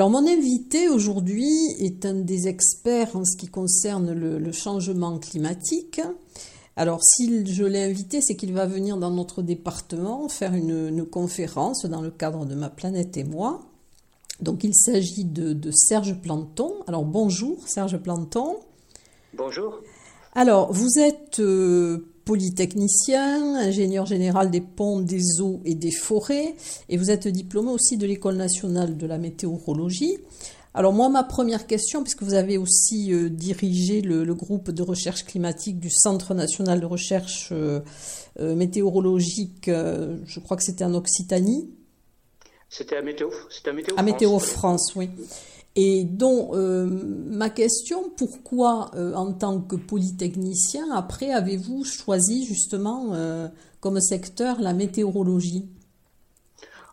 Alors mon invité aujourd'hui est un des experts en ce qui concerne le, changement climatique. Alors si je l'ai invité, c'est qu'il va venir dans notre département faire une, conférence dans le cadre de Ma planète et moi. Donc il s'agit de, Serge Planton. Alors bonjour Serge Planton. Bonjour. Alors vous êtes euh, polytechnicien, ingénieur général des ponts, des eaux et des forêts, et vous êtes diplômé aussi de l'École nationale de la météorologie. Alors moi, ma première question, puisque vous avez aussi euh, dirigé le, groupe de recherche climatique du Centre national de recherche euh, euh, météorologique, je crois que c'était en Occitanie. C'était à Météo, à Météo à Météo France, oui. Et donc, euh, ma question, pourquoi, euh, en tant que polytechnicien, après, avez-vous choisi justement euh, comme secteur la météorologie?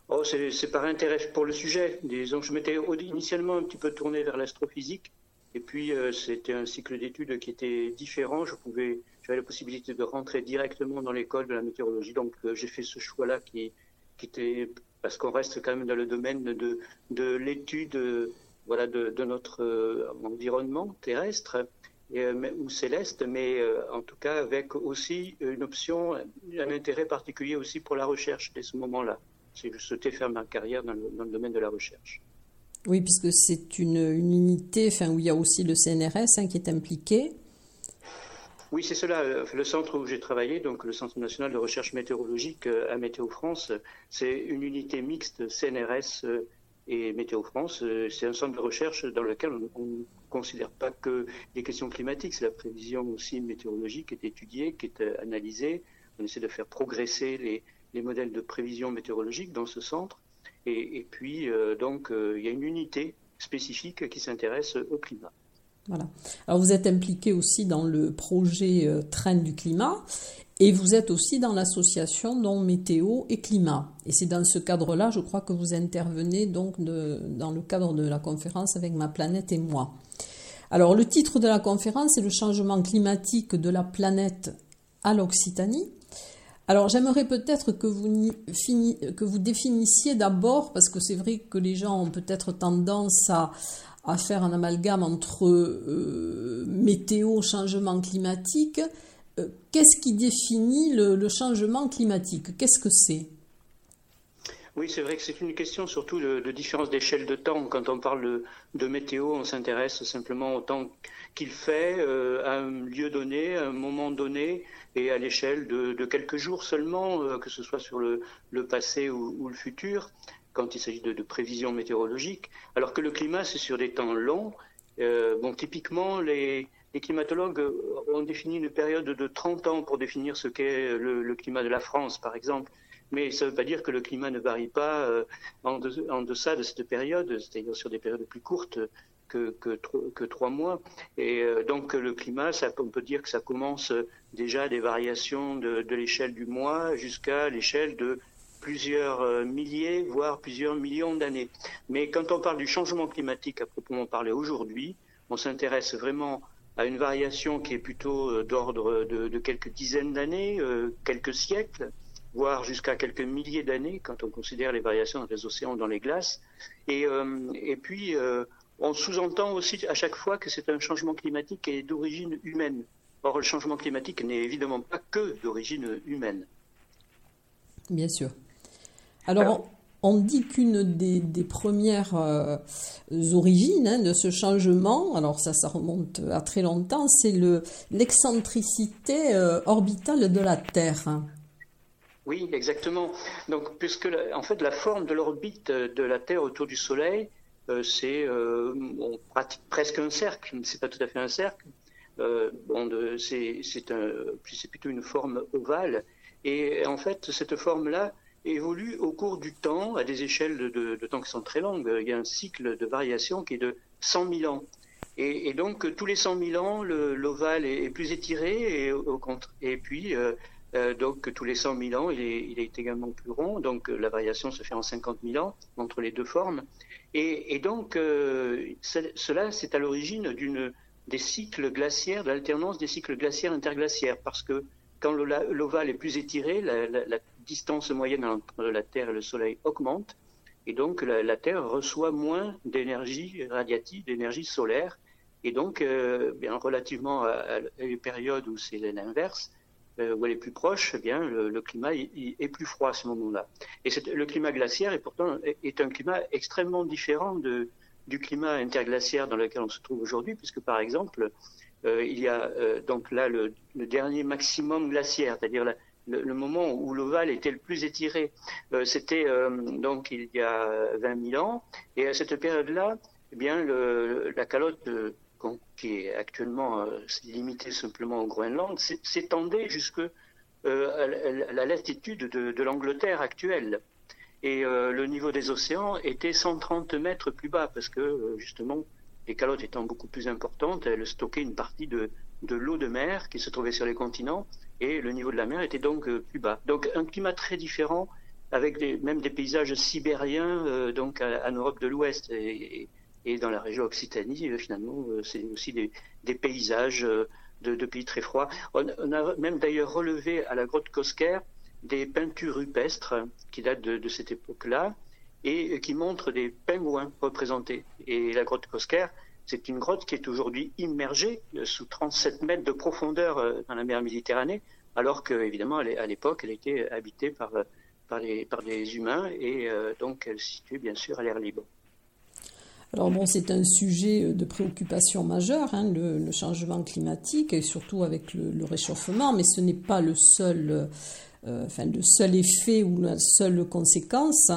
Oh, c'est par intérêt pour le sujet. Disons, je m'étais initialement un petit peu tourné vers l'astrophysique, et puis c'était un cycle d'études qui était différent. Je pouvais, j'avais la possibilité de rentrer directement dans l'école de la météorologie, donc j'ai fait ce choix-là qui, qui était parce qu'on reste quand même dans le domaine de, de l'étude voilà, de, notre euh, environnement terrestre euh, ou céleste, mais euh, en tout cas avec aussi une option, un intérêt particulier aussi pour la recherche dès ce moment-là. Si je souhaitais faire ma carrière dans le, domaine de la recherche. Oui, puisque c'est une, unité enfin, où il y a aussi le CNRS hein, qui est impliqué. Oui, c'est cela. Le centre où j'ai travaillé, donc le Centre national de recherche météorologique à Météo France, c'est une unité mixte CNRS et Météo France, euh, c'est un centre de recherche dans lequel on ne considère pas que les questions climatiques, c'est la prévision aussi météorologique qui est étudiée, qui est euh, analysée. On essaie de faire progresser les, les modèles de prévision météorologique dans ce centre. Et, et puis, euh, donc, il y a une unité spécifique qui s'intéresse au climat. Voilà. Alors vous êtes impliqué aussi dans le projet Train du climat et vous êtes aussi dans l'association non météo et climat. Et c'est dans ce cadre-là, je crois que vous intervenez donc dans le cadre de la conférence avec ma planète et moi. Alors le titre de la conférence c'est le changement climatique de la planète à l'Occitanie. Alors j'aimerais peut-être que vous, que vous définissiez d'abord, parce que c'est vrai que les gens ont peut-être tendance à, faire un amalgame entre euh, météo, changement climatique. Euh, qu'est-ce qui définit le, changement climatique? Qu'est-ce que c'est? Oui, c'est vrai que c'est une question surtout de, différence d'échelle de temps. Quand on parle de, météo, on s'intéresse simplement au temps qu'il fait euh, à un lieu donné, à un moment donné, et à l'échelle de, quelques jours seulement, euh, que ce soit sur le, passé ou, le futur, quand il s'agit de, prévisions météorologiques. Alors que le climat, c'est sur des temps longs. bon, typiquement, les, les climatologues ont défini une période de 30 ans pour définir ce qu'est le, climat de la France, par exemple. Mais ça ne veut pas dire que le climat ne varie pas euh, en, deçà de cette période, c'est-à-dire sur des périodes plus courtes que, trois mois. Et euh, donc le climat, on peut dire que ça commence déjà des variations de, l'échelle du mois jusqu'à l'échelle de plusieurs euh, milliers, voire plusieurs millions d'années. Mais quand on parle du changement climatique à proprement parler aujourd'hui, on s'intéresse vraiment à une variation qui est plutôt euh, d'ordre de, quelques dizaines d'années, euh, quelques siècles, voire jusqu'à quelques milliers d'années quand on considère les variations dans les océans, dans les glaces. Et, euh, et puis, on sous-entend aussi à chaque fois que c'est un changement climatique qui est d'origine humaine. Or, le changement climatique n'est évidemment pas que d'origine humaine. Bien sûr. Alors on dit qu'une des, premières euh, origines hein, de ce changement, alors ça, ça remonte à très longtemps, c'est l'excentricité euh, orbitale de la Terre. Oui, exactement. Donc, puisque en fait la forme de l'orbite de la Terre autour du Soleil, euh, c'est on pratique presque un cercle, mais c'est pas tout à fait un cercle. c'est plutôt une forme ovale. Et en fait, cette forme-là évolue au cours du temps à des échelles de, temps qui sont très longues. Il y a un cycle de variation qui est de 100 000 ans. Et, donc, tous les 100 000 ans, l'ovale est, plus étiré et, puis, euh, euh, donc, tous les 100 000 ans, il est, également plus rond. Donc, la variation se fait en 50 000 ans entre les deux formes. Et, donc, euh, cela, c'est à l'origine d'une des cycles glaciaires, de l'alternance des cycles glaciaires interglaciaires, parce que quand l'ovale est plus étiré, la, distance moyenne entre la Terre et le Soleil augmente, et donc la, Terre reçoit moins d'énergie radiative, d'énergie solaire, et donc, euh, bien, relativement à, les périodes où c'est l'inverse, euh, où elle est plus proche, eh bien, le, climat est plus froid à ce moment-là. Et le climat glaciaire est pourtant est un climat extrêmement différent du climat interglaciaire dans lequel on se trouve aujourd'hui, puisque par exemple, euh, il y a donc là le, dernier maximum glaciaire, c'est-à-dire le, moment où l'ovale était le plus étiré. Euh, c'était donc il y a 20 000 ans, et à cette période-là, eh bien la calotte qui est actuellement limitée simplement au Groenland s'étendait jusque à la latitude de, l'Angleterre actuelle. Et le niveau des océans était 130 mètres plus bas parce que justement les calottes étant beaucoup plus importantes, elles stockaient une partie de, de l'eau de mer qui se trouvait sur les continents et le niveau de la mer était donc euh, plus bas. Donc un climat très différent avec même des paysages sibériens euh, donc en Europe de l'Ouest et, dans la région Occitanie euh, finalement c'est aussi des, paysages de, pays très froids. On, a même d'ailleurs relevé à la grotte Cosquer des peintures rupestres qui datent de, de cette époque-là et qui montre des pingouins représentés. Et la grotte Cosquer, c'est une grotte qui est aujourd'hui immergée euh, sous 37 mètres de profondeur euh, dans la mer Méditerranée, alors qu'évidemment, à l'époque, elle était habitée par, euh, par, les, par humains et donc elle se bien sûr à l'air libre. Alors bon, c'est un sujet de préoccupation majeure, hein, le, changement climatique, et surtout avec le, réchauffement, mais ce n'est pas le seul, enfin, le seul effet ou la seule conséquence.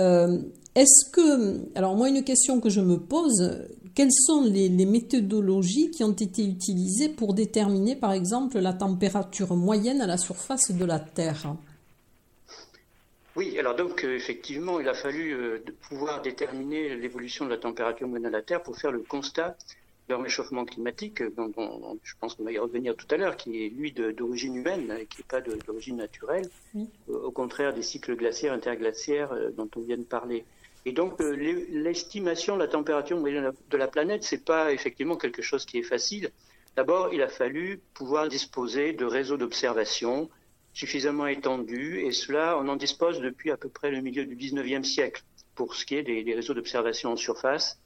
Euh, est-ce que, alors moi une question que je me pose, quelles sont les, méthodologies qui ont été utilisées pour déterminer par exemple la température moyenne à la surface de la Terre? Oui, alors donc euh, effectivement, il a fallu euh, pouvoir déterminer l'évolution de la température moyenne de la Terre pour faire le constat d'un réchauffement climatique, dont, je pense qu'on va y revenir tout à l'heure, qui est lui d'origine humaine, qui n'est pas d'origine naturelle, au contraire des cycles glaciaires, interglaciaires euh, dont on vient de parler. Et donc euh, l'estimation de la température de la planète, c'est pas effectivement quelque chose qui est facile. D'abord, il a fallu pouvoir disposer de réseaux d'observation suffisamment étendus, et cela, on en dispose depuis à peu près le milieu du 19e siècle, pour ce qui est des réseaux d'observation en surface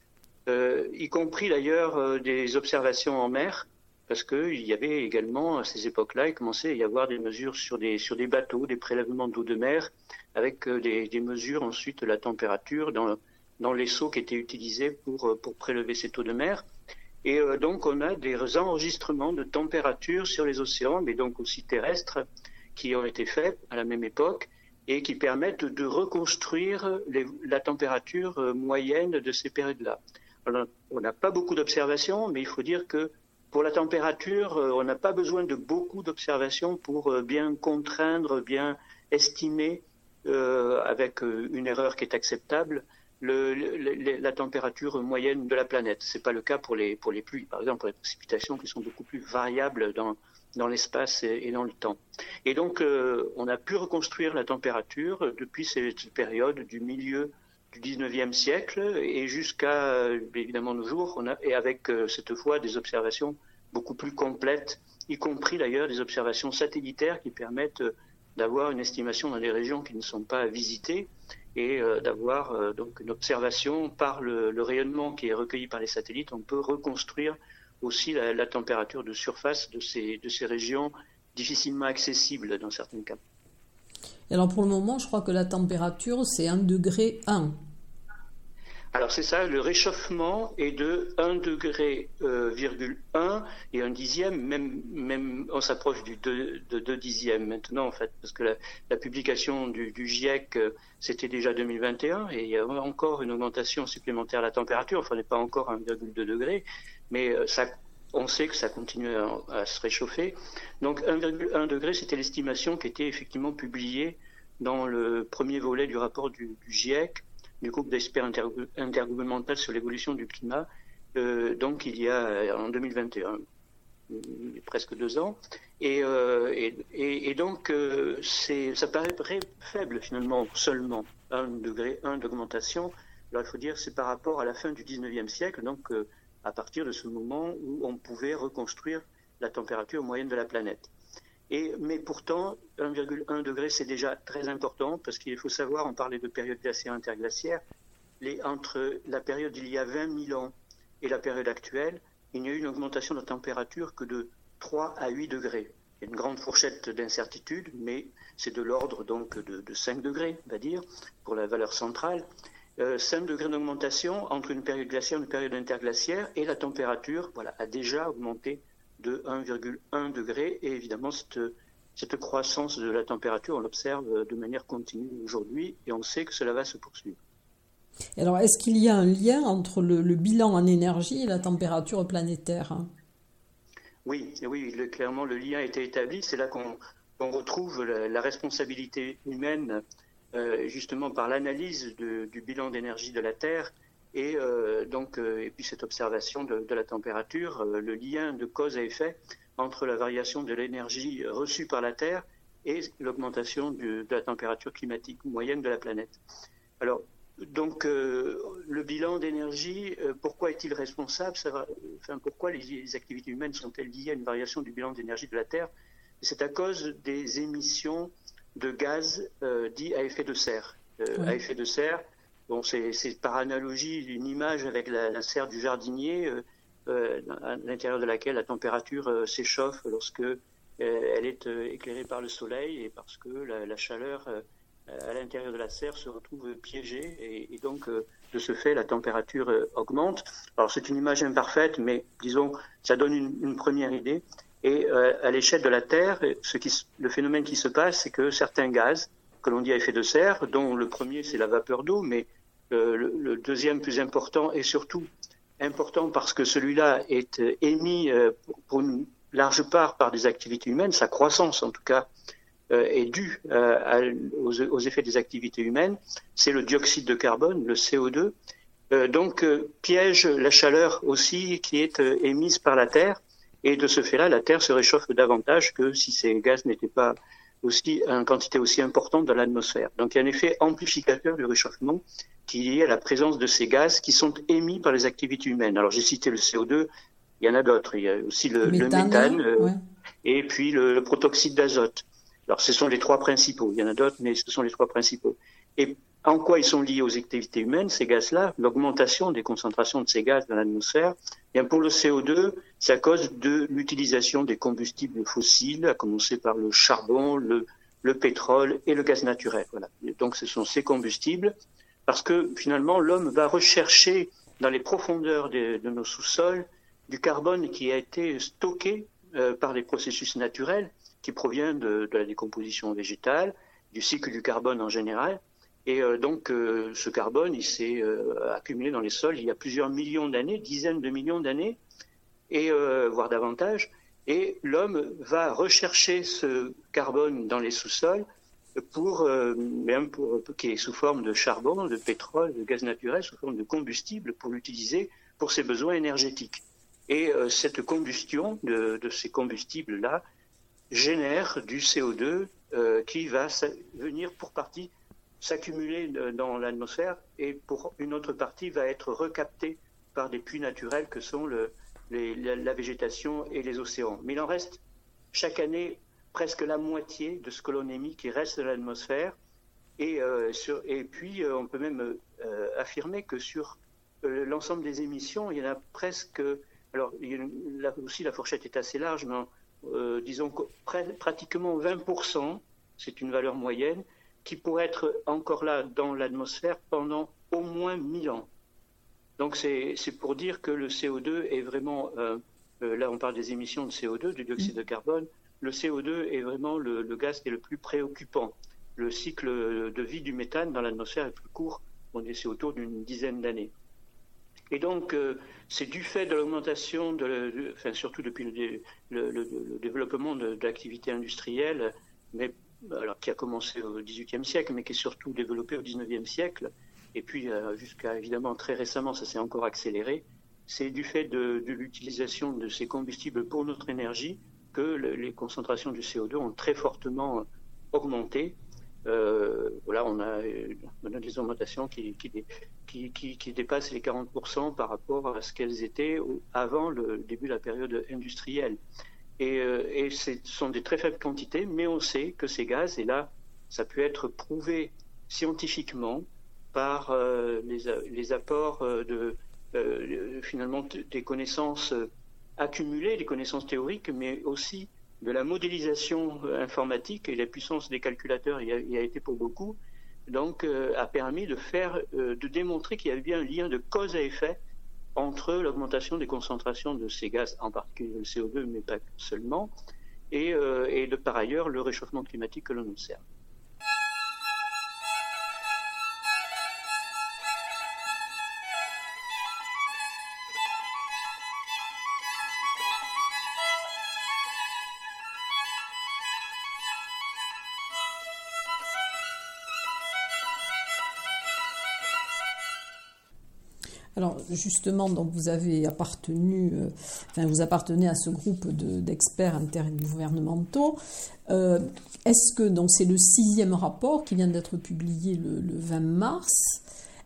euh, y compris d'ailleurs euh, des observations en mer, parce qu'il y avait également à ces époques-là, il commençait à y avoir des mesures sur des, sur des bateaux, des prélèvements d'eau de mer, avec euh, des, des, mesures ensuite de la température dans, dans les seaux qui étaient utilisés pour, pour prélever cette eau de mer. Et donc on a des enregistrements de température sur les océans, mais donc aussi terrestres, qui ont été faits à la même époque et qui permettent de reconstruire la température moyenne de ces périodes-là on n'a pas beaucoup d'observations, mais il faut dire que pour la température, euh, on n'a pas besoin de beaucoup d'observations pour euh, bien contraindre, bien estimer euh, avec une erreur qui est acceptable la température moyenne de la planète. Ce n'est pas le cas pour les, pour les pluies, par exemple, pour les précipitations qui sont beaucoup plus variables dans, dans l'espace et, dans le temps. Et donc, on a pu reconstruire la température depuis cette période du milieu du 19e siècle et jusqu'à euh, évidemment nos jours, on a, et avec euh, cette fois des observations beaucoup plus complètes, y compris d'ailleurs des observations satellitaires qui permettent euh, d'avoir une estimation dans des régions qui ne sont pas visitées et d'avoir donc une observation par le, rayonnement qui est recueilli par les satellites. On peut reconstruire aussi la, la température de surface de ces, de ces régions difficilement accessibles dans certains cas alors pour le moment, je crois que la température, c'est 1 degré 1. Alors c'est ça, le réchauffement est de 1 degré, euh, et un dixième, même, même on s'approche du 2, de 2 dixièmes maintenant en fait, parce que la, publication du, GIEC, euh, c'était déjà 2021 et il y a encore une augmentation supplémentaire de la température, enfin on n'est pas encore à 1,2 degré, mais euh, ça on sait que ça continue à, se réchauffer. Donc 1,1 degré, c'était l'estimation qui était effectivement publiée dans le premier volet du rapport du, GIEC, du groupe d'experts intergouvernemental sur l'évolution du climat, euh, donc il y a en 2021, presque deux ans. Et, euh, et, donc euh, ça paraît très faible finalement, seulement 1 degré 1 d'augmentation. Alors il faut dire c'est par rapport à la fin du 19e siècle, donc à partir de ce moment où on pouvait reconstruire la température moyenne de la planète. Mais pourtant, 1,1 degré, c'est déjà très important parce qu'il faut savoir, on parlait de période glaciaire interglaciaire, entre la période d'il y a 20 000 ans et la période actuelle, il n'y a eu une augmentation de température que de 3 à 8 degrés. Il y a une grande fourchette d'incertitude, mais c'est de l'ordre donc de, de, 5 degrés, on va dire, pour la valeur centrale. 5 euh, degrés d'augmentation entre une période glaciaire et une période interglaciaire, et la température voilà, a déjà augmenté de 1,1 degré. Et évidemment, cette, cette croissance de la température, on l'observe de manière continue aujourd'hui, et on sait que cela va se poursuivre. Alors, est-ce qu'il y a un lien entre le, bilan en énergie et la température planétaire? Oui, oui, clairement, le lien a été établi. C'est là qu'on retrouve la, responsabilité humaine euh, justement par l'analyse du bilan d'énergie de la Terre et euh, donc euh, et puis cette observation de, la température, le lien de cause à effet entre la variation de l'énergie reçue par la Terre et l'augmentation de la température climatique moyenne de la planète. Alors, donc, le bilan d'énergie, pourquoi est-il responsable? Enfin, Pourquoi les, les, activités humaines sont-elles liées à une variation du bilan d'énergie de la Terre? C'est à cause des émissions de gaz euh, dit à effet de serre. Euh, à effet de serre, c'est par analogie une image avec la, serre du jardinier, euh, à l'intérieur de laquelle la température s'échauffe lorsque elle est éclairée par le soleil et parce que la, chaleur à l'intérieur de la serre se retrouve piégée et, donc de ce fait la température augmente. Alors c'est une image imparfaite, mais disons ça donne une, une première idée. Et euh, à l'échelle de la Terre, ce qui, le phénomène qui se passe, c'est que certains gaz, que l'on dit à effet de serre, dont le premier c'est la vapeur d'eau, mais euh, le, deuxième plus important et surtout important parce que celui-là est euh, émis pour une large part par des activités humaines, sa croissance en tout cas est due aux, effets des activités humaines, c'est le dioxyde de carbone, le CO2, donc piège la chaleur aussi qui est émise par la Terre. Et de ce fait-là, la Terre se réchauffe davantage que si ces gaz n'étaient pas aussi en quantité aussi importante dans l'atmosphère. Donc il y a un effet amplificateur du réchauffement qui est lié à la présence de ces gaz qui sont émis par les activités humaines. Alors j'ai cité le CO2, il y en a d'autres. Il y a aussi le méthane, euh, et puis le, le protoxyde d'azote. Alors ce sont les trois principaux. Il y en a d'autres, mais ce sont les trois principaux. Et en quoi ils sont liés aux activités humaines, ces gaz-là, l'augmentation des concentrations de ces gaz dans l'atmosphère Bien pour le CO2, c'est à cause de l'utilisation des combustibles fossiles, à commencer par le charbon, le, le pétrole et le gaz naturel. Donc ce sont ces combustibles, parce que finalement l'homme va rechercher dans les profondeurs de, nos sous-sols du carbone qui a été stocké euh, par des processus naturels qui proviennent de, de la décomposition végétale, du cycle du carbone en général. Et euh, donc, euh, ce carbone, il s'est euh, accumulé dans les sols il y a plusieurs millions d'années, dizaines de millions d'années, et voire davantage. Et l'homme va rechercher ce carbone dans les sous-sols pour, même pour, qui est sous forme de charbon, de pétrole, de gaz naturel, sous forme de combustible pour l'utiliser pour ses besoins énergétiques. Et cette combustion de, de ces combustibles-là génère du CO2 qui va venir pour partie s'accumuler dans l'atmosphère et pour une autre partie va être recaptée par des puits naturels que sont le, la, végétation et les océans. Mais il en reste chaque année presque la moitié de ce que l'on émet qui reste dans l'atmosphère. Et, euh, et puis, euh, on peut même euh, affirmer que sur l'ensemble des émissions, il y en a presque. Alors, là aussi, la fourchette est assez large, mais disons que pratiquement 20%, c'est une valeur moyenne, qui pourrait être encore là dans l'atmosphère pendant au moins 1000 ans. Donc c'est pour dire que le CO2 est vraiment, euh, euh, là on parle des émissions de CO2, du dioxyde de carbone, le CO2 est vraiment le, gaz qui est le plus préoccupant. Le cycle de vie du méthane dans l'atmosphère est plus court, on est autour d'une dizaine d'années. Et donc, c'est du fait de l'augmentation, de, enfin, surtout depuis le, développement de, l'activité industrielle, mais, alors, qui a commencé au XVIIIe siècle, mais qui est surtout développé au XIXe siècle, et puis jusqu'à évidemment très récemment, ça s'est encore accéléré. C'est du fait de, l'utilisation de ces combustibles pour notre énergie que les concentrations du CO2 ont très fortement augmenté euh, voilà, on a, on a, des augmentations qui, dépassent les 40% par rapport à ce qu'elles étaient avant le début de la période industrielle. Et, euh, ce sont des très faibles quantités, mais on sait que ces gaz, et là, ça peut être prouvé scientifiquement par euh, les, apports de, finalement des connaissances accumulées, des connaissances théoriques, mais aussi de la modélisation euh, informatique. Et la puissance des calculateurs y a, été pour beaucoup, donc euh, a permis de faire, euh, de démontrer qu'il y avait bien un lien de cause à effet entre l'augmentation des concentrations de ces gaz, en particulier le CO2, mais pas seulement, et, de par ailleurs le réchauffement climatique que l'on observe. Justement, donc vous avez appartenu, euh, enfin vous appartenez à ce groupe d'experts intergouvernementaux. Euh, Est-ce que donc c'est le sixième rapport qui vient d'être publié le, le 20 mars?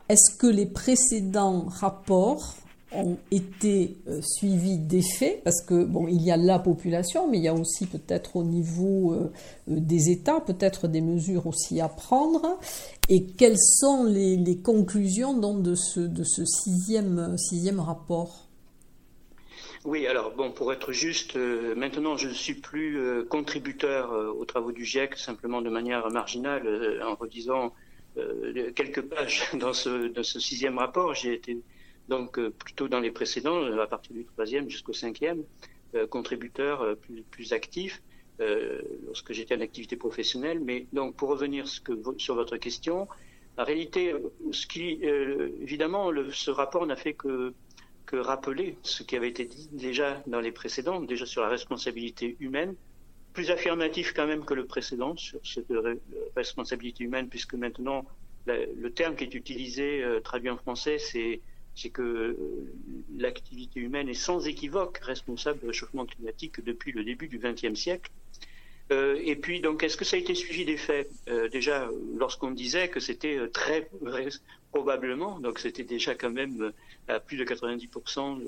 Est-ce que les précédents rapports ont été euh, suivis d'effets parce que bon il y a la population mais il y a aussi peut-être au niveau euh, euh, des États peut-être des mesures aussi à prendre et quelles sont les, conclusions donc, de ce de ce sixième sixième rapport? Oui, alors bon, pour être juste, maintenant je ne suis plus contributeur aux travaux du GIEC, simplement de manière marginale, en redisant quelques pages dans ce, dans ce sixième rapport. J'ai été donc euh, plutôt dans les précédents, euh, à partir du troisième jusqu'au cinquième, euh, contributeur plus, plus actif lorsque j'étais en activité professionnelle. Mais donc pour revenir sur votre question, en réalité, ce qui évidemment ce rapport n'a fait que que rappeler ce qui avait été dit déjà dans les précédents, déjà sur la responsabilité humaine, plus affirmatif quand même que le précédent sur cette responsabilité humaine, puisque maintenant le terme qui est utilisé, traduit en français, c'est c'est que euh, l'activité humaine est sans équivoque responsable du réchauffement climatique depuis le début du XXe siècle. Euh, et puis, donc, est-ce que ça a été suivi des faits euh, Déjà, lorsqu'on disait que c'était très probablement, donc c'était déjà quand même à plus de 90%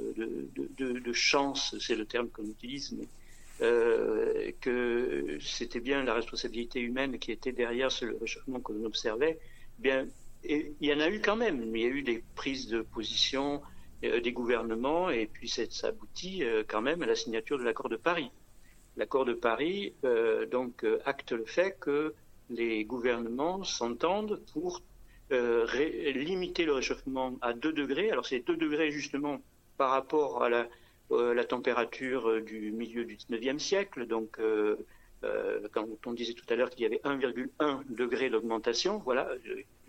de, chance, c'est le terme qu'on utilise, mais que c'était bien la responsabilité humaine qui était derrière ce réchauffement que l'on observait. Bien, il y en a eu quand même. Il y a eu des prises de position euh, des gouvernements et puis ça aboutit euh, quand même à la signature de l'accord de Paris. L'accord de Paris euh, donc acte le fait que les gouvernements s'entendent pour limiter le réchauffement à 2 degrés. Alors c'est 2 degrés justement par rapport à la, température du milieu du 19e siècle. Donc quand on disait tout à l'heure qu'il y avait 1,1 degré d'augmentation, voilà,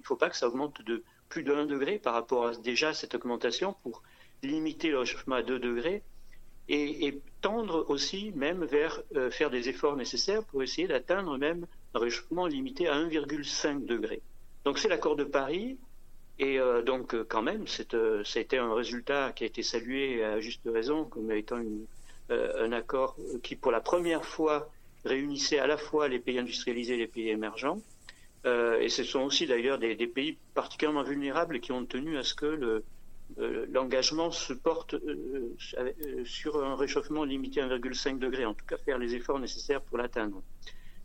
il ne faut pas que ça augmente de plus de 1 degré par rapport à déjà cette augmentation pour limiter le réchauffement à 2 degrés et, tendre aussi même vers euh, faire des efforts nécessaires pour essayer d'atteindre même un réchauffement limité à 1,5 degré. Donc c'est l'accord de Paris et euh, donc euh, quand même ça a été un résultat qui a été salué à juste raison comme étant un accord qui pour la première fois réunissait à la fois les pays industrialisés et les pays émergents et ce sont aussi d'ailleurs des, pays particulièrement vulnérables qui ont tenu à ce que euh, l'engagement se porte euh, sur un réchauffement limité à 1,5 degré, en tout cas faire les efforts nécessaires pour l'atteindre.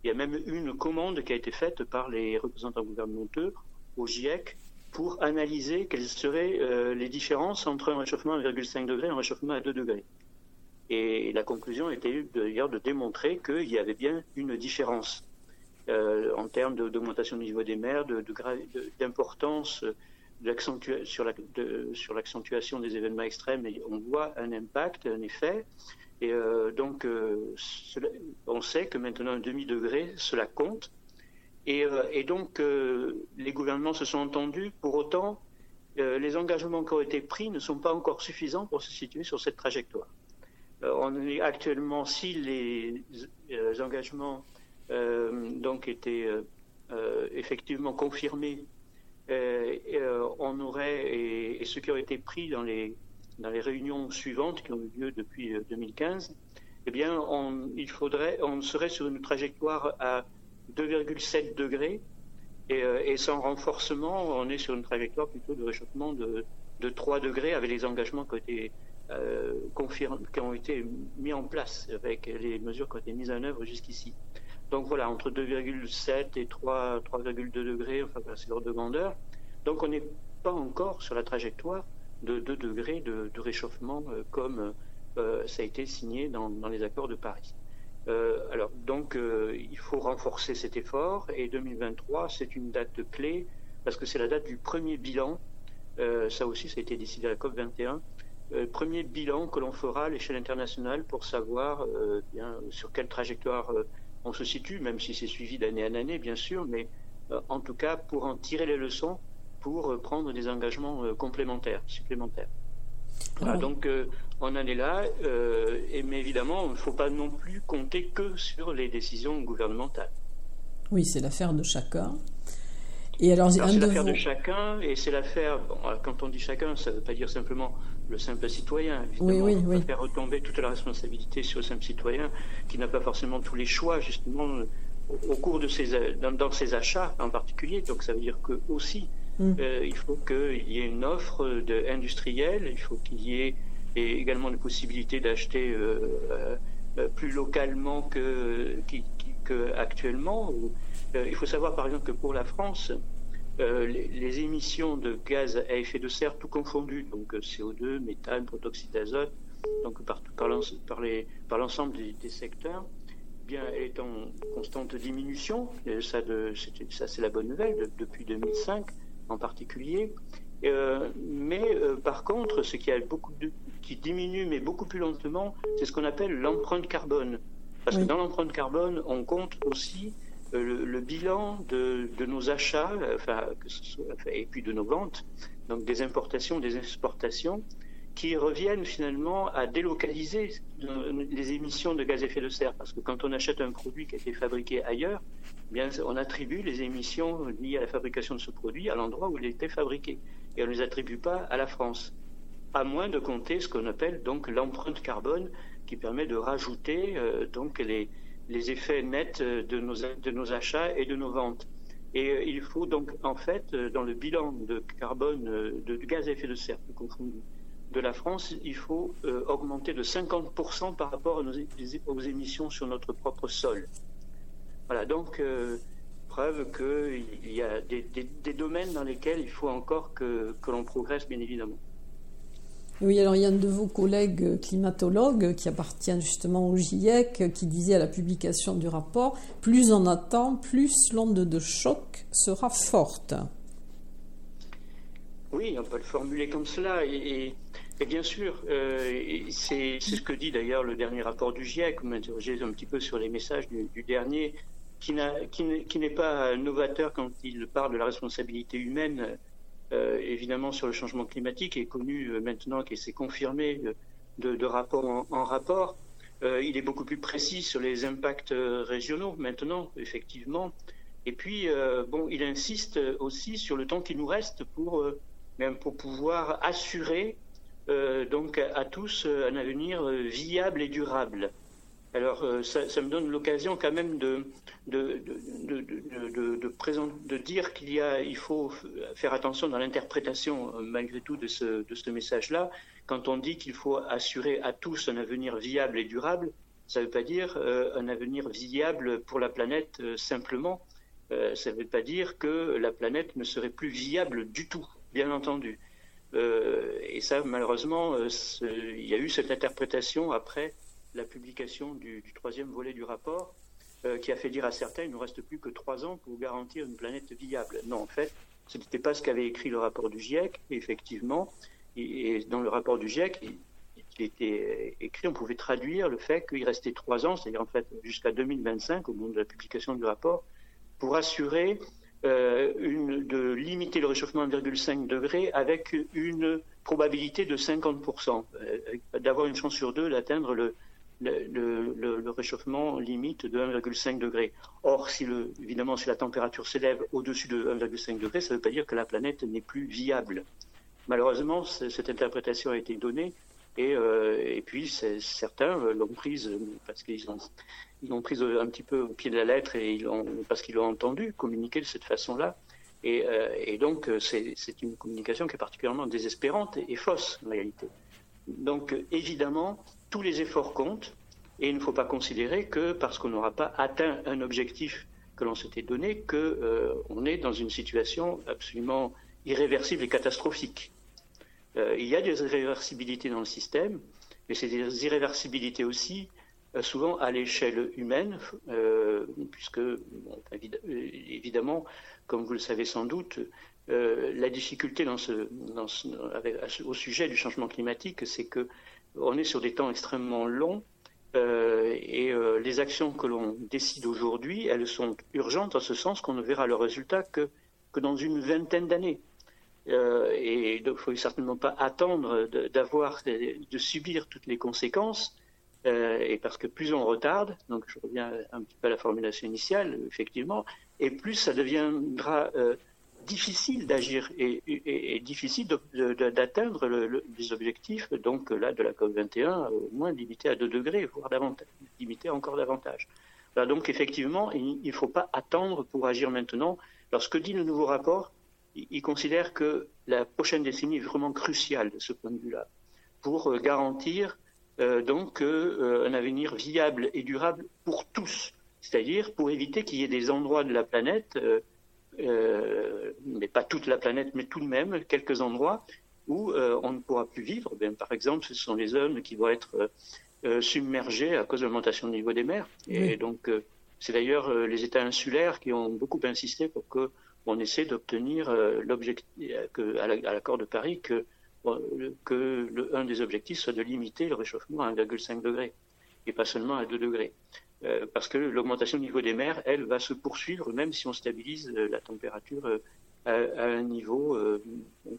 Il y a même une commande qui a été faite par les représentants gouvernementaux au GIEC pour analyser quelles seraient les différences entre un réchauffement à 1,5 degré et un réchauffement à 2 degrés. Et la conclusion était d'ailleurs de démontrer qu'il y avait bien une différence. Euh, en termes d'augmentation du niveau des mers, d'importance de, sur l'accentuation des événements extrêmes. On voit un impact, un effet. Et euh, donc, euh, on sait que maintenant un demi-degré, cela compte. Et, et donc, les gouvernements se sont entendus. Pour autant, les engagements qui ont été pris ne sont pas encore suffisants pour se situer sur cette trajectoire. on est actuellement, si les, engagements donc étaient effectivement confirmés, on aurait, et, et, ceux qui ont été pris dans les, dans les réunions suivantes qui ont eu lieu depuis 2015, eh bien, on, il faudrait, on serait sur une trajectoire à 2,7 degrés euh, et, sans renforcement, on est sur une trajectoire plutôt de réchauffement de, 3 degrés avec les engagements qui ont été euh, qui ont été mis en place avec les mesures qui ont été mises en œuvre jusqu'ici. Donc voilà, entre 2,7 et 3, 3,2 degrés, enfin c'est l'ordre de grandeur. Donc on n'est pas encore sur la trajectoire de 2 degrés de, réchauffement euh, comme euh, ça a été signé dans, les accords de Paris. Euh, alors donc il faut renforcer cet effort et 2023 c'est une date clé parce que c'est la date du premier bilan. ça aussi ça a été décidé à la COP 21. premier bilan que l'on fera à l'échelle internationale pour savoir bien, sur quelle trajectoire on se situe, même si c'est suivi d'année en année, bien sûr, mais en tout cas pour en tirer les leçons pour euh, prendre des engagements euh, complémentaires, supplémentaires. donc euh, on en est là, et, mais évidemment, il ne faut pas non plus compter que sur les décisions gouvernementales. Oui, c'est l'affaire de chacun. Et alors, c'est l'affaire de chacun, et c'est l'affaire. quand on dit chacun, ça ne veut pas dire simplement le simple citoyen. Évidemment, oui, oui, faire retomber toute la responsabilité sur le simple citoyen, qui n'a pas forcément tous les choix, justement, au, cours de ses, dans, dans, ses achats en particulier. Donc, ça veut dire que aussi, Mm. Euh, il faut qu'il y ait une offre de, industrielle, il faut qu'il y ait également une possibilité d'acheter euh, euh, plus localement que, actuellement. il faut savoir par exemple que pour la France, les, émissions de gaz à effet de serre, tout confondu, donc CO2, méthane, protoxyde d'azote, donc par, par l'ensemble des, des, secteurs, eh bien, est en constante diminution. ça, ça c'est la bonne nouvelle depuis 2005 en particulier. Euh, mais euh, par contre, ce qui, a beaucoup qui diminue, mais beaucoup plus lentement, c'est ce qu'on appelle l'empreinte carbone. Parce que dans l'empreinte carbone, on compte aussi euh, le, bilan de, nos achats, enfin, et puis de nos ventes, donc des importations, des exportations, qui reviennent finalement à délocaliser les émissions de gaz à effet de serre. Parce que quand on achète un produit qui a été fabriqué ailleurs, eh bien, on attribue les émissions liées à la fabrication de ce produit à l'endroit où il a été fabriqué. Et on ne les attribue pas à la France. À moins de compter ce qu'on appelle donc l'empreinte carbone qui permet de rajouter euh, donc les, les effets nets de nos, de nos achats et de nos ventes. Et euh, il faut donc, en fait, euh, dans le bilan de carbone, de, gaz à effet de serre, confondu, de la France, il faut euh, augmenter de 50% par rapport aux émissions sur notre propre sol. Voilà, donc euh, preuve qu'il y a des, domaines dans lesquels il faut encore que, l'on progresse, bien évidemment. Oui, alors il y a un de vos collègues climatologues qui appartient justement au GIEC qui disait à la publication du rapport, plus on attend, plus l'onde de choc sera forte. Oui, on peut le formuler comme cela. Et, bien sûr, euh, c'est ce que dit d'ailleurs le dernier rapport du GIEC. Vous m'interrogez un petit peu sur les messages du, dernier, qui n'est pas novateur quand il parle de la responsabilité humaine, euh, évidemment, sur le changement climatique, est connu euh, maintenant, qui s'est confirmé de, rapport en, rapport. il est beaucoup plus précis sur les impacts régionaux maintenant, effectivement. Et puis, bon, il insiste aussi sur le temps qui nous reste pour même pour pouvoir assurer euh, donc à, tous euh, un avenir euh, viable et durable. Alors ça, me donne l'occasion quand même de de, de, dire qu'il y a, il faut faire attention dans l'interprétation malgré tout de ce, ce message-là. Quand on dit qu'il faut assurer à tous un avenir viable et durable, ça ne veut pas dire un avenir viable pour la planète simplement. ça ne veut pas dire que la planète ne serait plus viable du tout bien entendu. Euh, et ça, malheureusement, euh, il y a eu cette interprétation après la publication du, troisième volet du rapport, euh, qui a fait dire à certains il ne reste plus que trois ans pour garantir une planète viable. Non, en fait, ce n'était pas ce qu'avait écrit le rapport du GIEC, effectivement. Et, dans le rapport du GIEC, il, était écrit, on pouvait traduire le fait qu'il restait trois ans, c'est-à-dire en fait jusqu'à 2025, au moment de la publication du rapport, pour assurer une, de limiter le réchauffement à 1,5 degré avec une probabilité de 50%, d'avoir une chance sur deux d'atteindre le, le, réchauffement limite de 1,5 degré. Or, évidemment, si la température s'élève au-dessus de 1,5 degré, ça ne veut pas dire que la planète n'est plus viable. Malheureusement, cette interprétation a été donnée et, euh, et puis certains l'ont prise parce qu'ils ont, ils l'ont prise un petit peu au pied de la lettre et parce qu'ils l'ont entendu communiquer de cette façon-là. Et, euh, donc, c'est une communication qui est particulièrement désespérante et, et fausse en réalité. Donc, évidemment, tous les efforts comptent et il ne faut pas considérer que parce qu'on n'aura pas atteint un objectif que l'on s'était donné, qu'on euh, est dans une situation absolument irréversible et catastrophique. Euh, il y a des irréversibilités dans le système, mais c'est des irréversibilités aussi euh, souvent à l'échelle humaine, puisque évidemment, comme vous le savez sans doute, la difficulté au sujet du changement climatique, c'est que on est sur des temps extrêmement longs euh, et euh, les actions que l'on décide aujourd'hui, elles sont urgentes en ce sens qu'on ne verra le résultat que, que dans une vingtaine d'années. Euh, et il ne faut certainement pas attendre d'avoir, de, subir toutes les conséquences, et parce que plus on retarde, donc je reviens un petit peu à la formulation initiale, effectivement, et plus ça deviendra difficile d'agir et, difficile d'atteindre les objectifs, donc là, de la COP21, au moins limité à 2 degrés, voire davantage, limité encore davantage. donc effectivement, il ne faut pas attendre pour agir maintenant. Alors ce que dit le nouveau rapport, il, considère que la prochaine décennie est vraiment cruciale de ce point de vue-là, pour euh, garantir euh, donc euh, un avenir viable et durable pour tous, c'est-à-dire pour éviter qu'il y ait des endroits de la planète euh, mais pas toute la planète, mais tout de même quelques endroits où euh, on ne pourra plus vivre. Ben, par exemple, ce sont les zones qui vont être euh, submergées à cause de l'augmentation du niveau des mers. Et donc, c'est d'ailleurs les États insulaires qui ont beaucoup insisté pour que on essaie d'obtenir l'objectif à l'accord de Paris que, que le, un des objectifs soit de limiter le réchauffement à 1,5 degré et pas seulement à 2 degrés. Euh, parce que l'augmentation du niveau des mers, elle, va se poursuivre même si on stabilise euh, la température euh, à, un niveau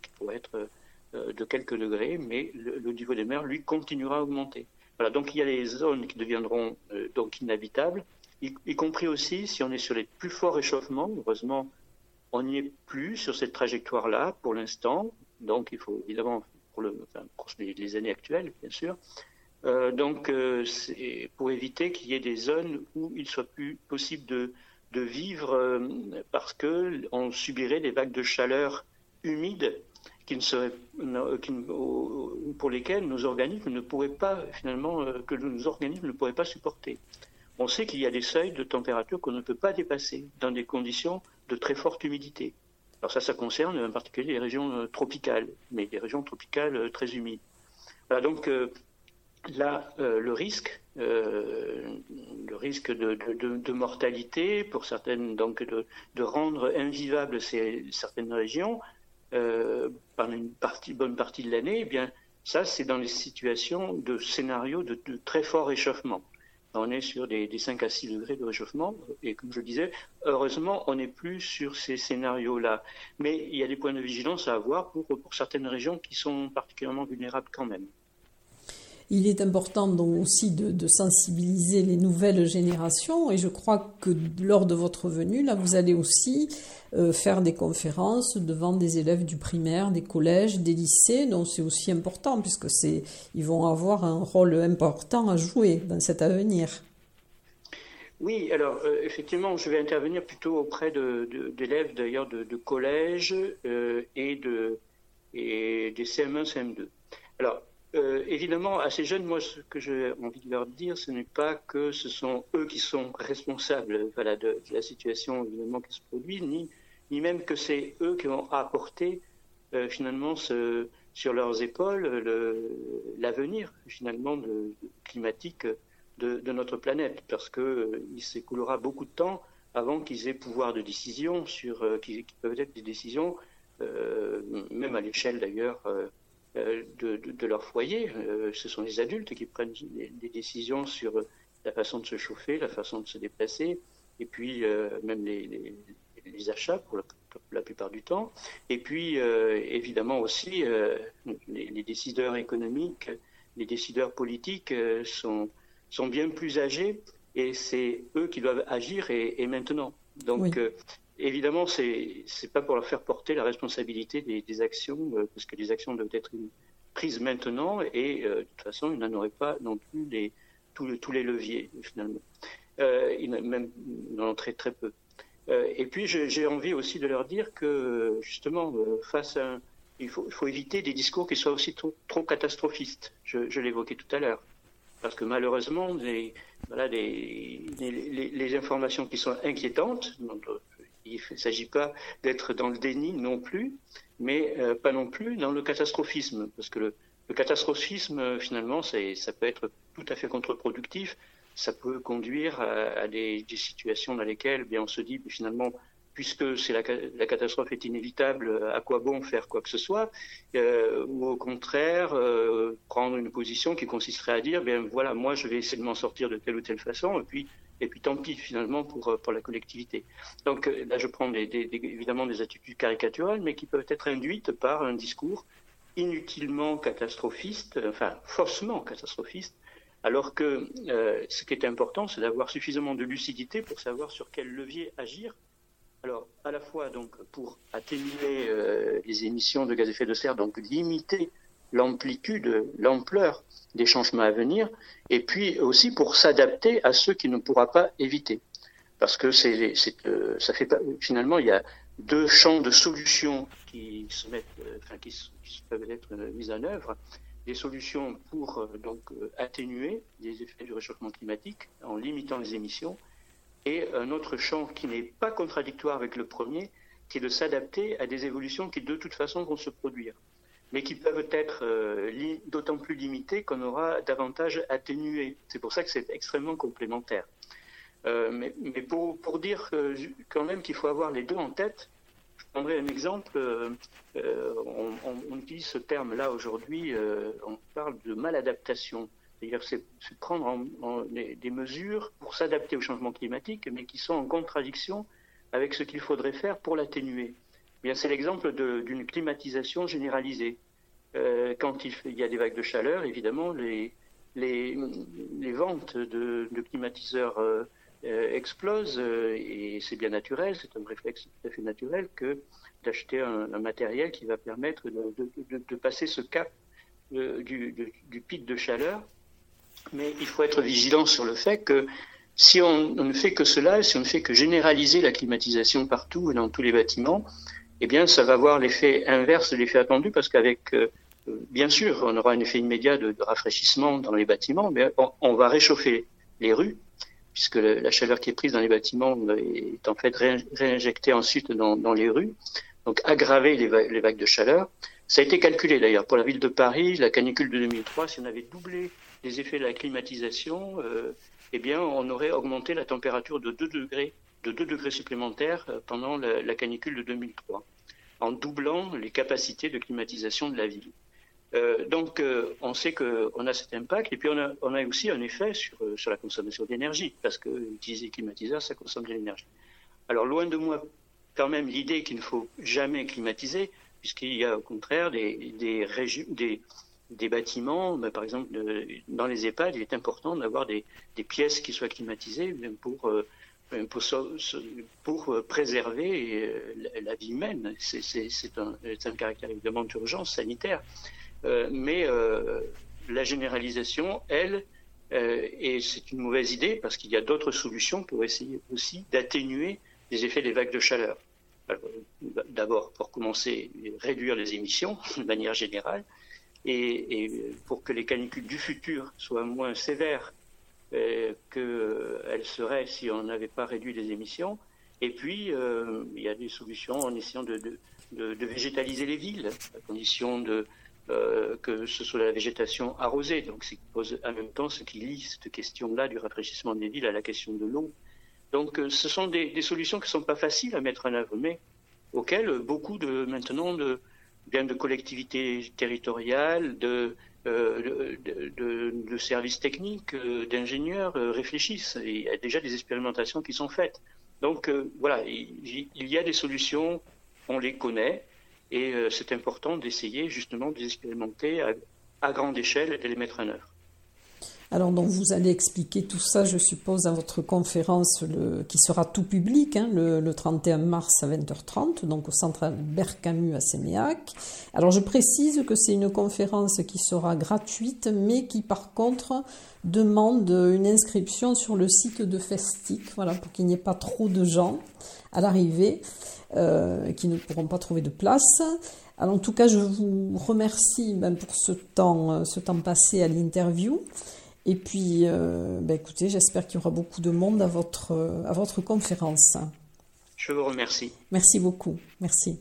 qui pourrait être de quelques degrés, mais le, niveau des mers, lui, continuera à augmenter. Voilà, donc il y a des zones qui deviendront donc inhabitables, y, compris aussi si on est sur les plus forts réchauffements. Heureusement, on n'y est plus sur cette trajectoire-là pour l'instant, donc il faut évidemment pour, le, pour les années actuelles, bien sûr, euh, donc, euh, c'est pour éviter qu'il y ait des zones où il soit plus possible de, vivre euh, parce que on subirait des vagues de chaleur humides qui ne seraient, pour lesquelles nos organismes ne pourraient pas finalement que nos organismes ne pourraient pas supporter. On sait qu'il y a des seuils de température qu'on ne peut pas dépasser dans des conditions de très forte humidité. Alors ça, ça concerne en particulier les régions tropicales, mais des régions tropicales très humides. Voilà, donc là, euh, le risque, euh, le risque de, mortalité pour certaines, donc de, rendre invivables certaines régions euh, pendant une bonne partie de l'année, eh bien, ça, c'est dans les situations de scénarios de, très fort réchauffement. On est sur des, 5 à 6 degrés de réchauffement, et comme je le disais, heureusement, on n'est plus sur ces scénarios-là. Mais il y a des points de vigilance à avoir pour certaines régions qui sont particulièrement vulnérables quand même. Il est important donc aussi de, sensibiliser les nouvelles générations et je crois que lors de votre venue, là, vous allez aussi euh, faire des conférences devant des élèves du primaire, des collèges, des lycées, donc c'est aussi important puisque c'est, ils vont avoir un rôle important à jouer dans cet avenir. Oui, alors euh, effectivement, je vais intervenir plutôt auprès d'élèves de, d'ailleurs de, de collèges euh, et, et des CM1, CM2. Alors, euh, évidemment, à ces jeunes, moi, ce que j'ai envie de leur dire, ce n'est pas que ce sont eux qui sont responsables de, la situation évidemment qui se produit, ni, ni même que c'est eux qui ont apporté euh, finalement sur leurs épaules l'avenir finalement climatique de, notre planète, parce qu'il euh, il s'écoulera beaucoup de temps avant qu'ils aient pouvoir de décision sur qui, peuvent être des décisions, même à l'échelle d'ailleurs euh, de, leur foyer. Euh, ce sont les adultes qui prennent des, décisions sur la façon de se chauffer, la façon de se déplacer, et puis euh, même les, les achats pour la, plupart du temps. Et puis, euh, évidemment aussi, euh, les, décideurs économiques, les décideurs politiques sont, sont bien plus âgés et c'est eux qui doivent agir et, maintenant. Donc, évidemment, c'est n'est pas pour leur faire porter la responsabilité des, actions, parce que les actions doivent être prises maintenant et de toute façon, ils n'en auraient pas non plus tous, les leviers finalement. Euh, même en très très peu. Euh, et puis j'ai envie aussi de leur dire que justement euh, face il faut, éviter des discours qui soient aussi trop, trop catastrophistes. Je, l'évoquais tout à l'heure. Parce que malheureusement, les, voilà, les, informations qui sont inquiétantes, il ne s'agit pas d'être dans le déni non plus, mais pas non plus dans le catastrophisme. Parce que le, catastrophisme, finalement, ça peut être tout à fait contre-productif ça peut conduire à, des, situations dans lesquelles bien, on se dit finalement, puisque la, catastrophe est inévitable, à quoi bon faire quoi que ce soit euh, Ou au contraire, euh, prendre une position qui consisterait à dire, bien voilà, moi je vais essayer de m'en sortir de telle ou telle façon, et puis et puis tant pis finalement pour, pour la collectivité. Donc euh, là, je prends évidemment des attitudes caricaturales, mais qui peuvent être induites par un discours inutilement catastrophiste, enfin faussement catastrophiste, alors que euh, ce qui est important, c'est d'avoir suffisamment de lucidité pour savoir sur quel levier agir. Alors, à la fois donc pour atténuer euh, les émissions de gaz à effet de serre, donc limiter l'amplitude, l'ampleur des changements à venir, et puis aussi pour s'adapter à ceux qui ne pourra pas éviter. Parce que euh, ça fait finalement, il y a deux champs de solutions qui se mettent, enfin, qui, peuvent être mises en œuvre. Des solutions pour euh, donc euh, atténuer les effets du réchauffement climatique en limitant les émissions, et un autre champ qui n'est pas contradictoire avec le premier, qui est de s'adapter à des évolutions qui de toute façon vont se produire, mais qui peuvent être euh, d'autant plus limitées qu'on aura davantage atténué. C'est pour ça que c'est extrêmement complémentaire. mais, mais pour, dire quand même qu'il faut avoir les deux en tête, prendrai un exemple. Euh, euh, on, utilise ce terme-là aujourd'hui, euh, on parle de maladaptation. C'est-à-dire c'est prendre des mesures pour s'adapter au changement climatique, mais qui sont en contradiction avec ce qu'il faudrait faire pour l'atténuer. C'est l'exemple d'une climatisation généralisée. quand il, y a des vagues de chaleur, évidemment, les, ventes de, climatiseurs euh, euh, et c'est bien naturel, c'est un réflexe tout à fait naturel que d'acheter un, matériel qui va permettre de, passer ce cap euh, du, pic de chaleur. Mais il faut être vigilant sur le fait que si on, ne fait que cela, si on ne fait que généraliser la climatisation partout et dans tous les bâtiments, eh bien, ça va avoir l'effet inverse de l'effet attendu parce qu'avec, bien sûr, on aura un effet immédiat de, rafraîchissement dans les bâtiments, mais on va réchauffer les rues puisque la chaleur qui est prise dans les bâtiments est en fait réinjectée ensuite dans, les rues, donc aggraver les, vagues de chaleur. Ça a été calculé d'ailleurs pour la ville de Paris, la canicule de 2003, si on avait doublé les effets de la climatisation, euh, eh bien on aurait augmenté la température de 2 degrés, de 2 degrés supplémentaires euh, pendant la canicule de 2003, en doublant les capacités de climatisation de la ville. Euh, donc, euh, on sait qu'on a cet impact, et puis on a, aussi un effet sur, sur la consommation d'énergie, parce que utiliser climatiseur, ça consomme de l'énergie. Alors, loin de moi, quand même, l'idée qu'il ne faut jamais climatiser, puisqu'il y a au contraire des, des, des, bâtiments, ben, par exemple, dans les EHPAD, il est important d'avoir des, des, pièces qui soient climatisées, même pour, pour, pour, préserver la, vie humaine. C'est un, caractère évidemment d'urgence sanitaire. Euh, mais euh, la généralisation, elle, euh, et c'est une mauvaise idée parce qu'il y a d'autres solutions pour essayer aussi d'atténuer les effets des vagues de chaleur. D'abord, pour commencer, réduire les émissions de manière générale, et, pour que les canicules du futur soient moins sévères euh, qu'elles seraient si on n'avait pas réduit les émissions. Et puis, il y a des solutions en essayant de, végétaliser les villes, à condition euh, que ce soit la végétation arrosée. Donc, c'est pose en même temps ce qui lie cette question-là du rafraîchissement des villes à la question de l'eau. Donc, euh, ce sont des, solutions qui ne sont pas faciles à mettre en œuvre, mais auxquelles beaucoup de maintenant de bien de collectivités territoriales, de, euh, de, de, services techniques, d'ingénieurs réfléchissent. il y a déjà des expérimentations qui sont faites. Donc voilà, il, y a des solutions, on les connaît, et c'est important d'essayer justement de les expérimenter à grande échelle et de les mettre en œuvre. Alors, donc, vous allez expliquer tout ça, je suppose, à votre conférence qui sera tout public hein, le, 31 mars à 20h30, donc au centre Albert Camus à Séméac. Alors, je précise que c'est une conférence qui sera gratuite, mais qui, par contre, demande une inscription sur le site de Festic, voilà, pour qu'il n'y ait pas trop de gens à l'arrivée euh, qui ne pourront pas trouver de place. Alors, en tout cas, je vous remercie ben, pour ce temps, ce temps passé à l'interview. Et puis, euh, ben écoutez, j'espère qu'il y aura beaucoup de monde à votre, à votre conférence. Je vous remercie. Merci beaucoup. Merci.